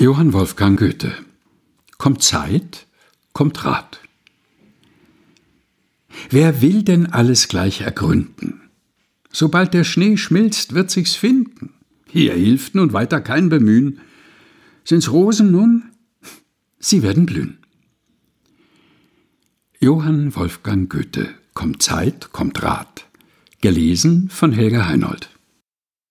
Johann Wolfgang Goethe Kommt Zeit, kommt Rat. Wer will denn alles gleich ergründen? Sobald der Schnee schmilzt, wird sich's finden. Hier hilft nun weiter kein Bemühen. Sind's Rosen nun? Sie werden blühen. Johann Wolfgang Goethe Kommt Zeit, kommt Rat. Gelesen von Helga Heinold.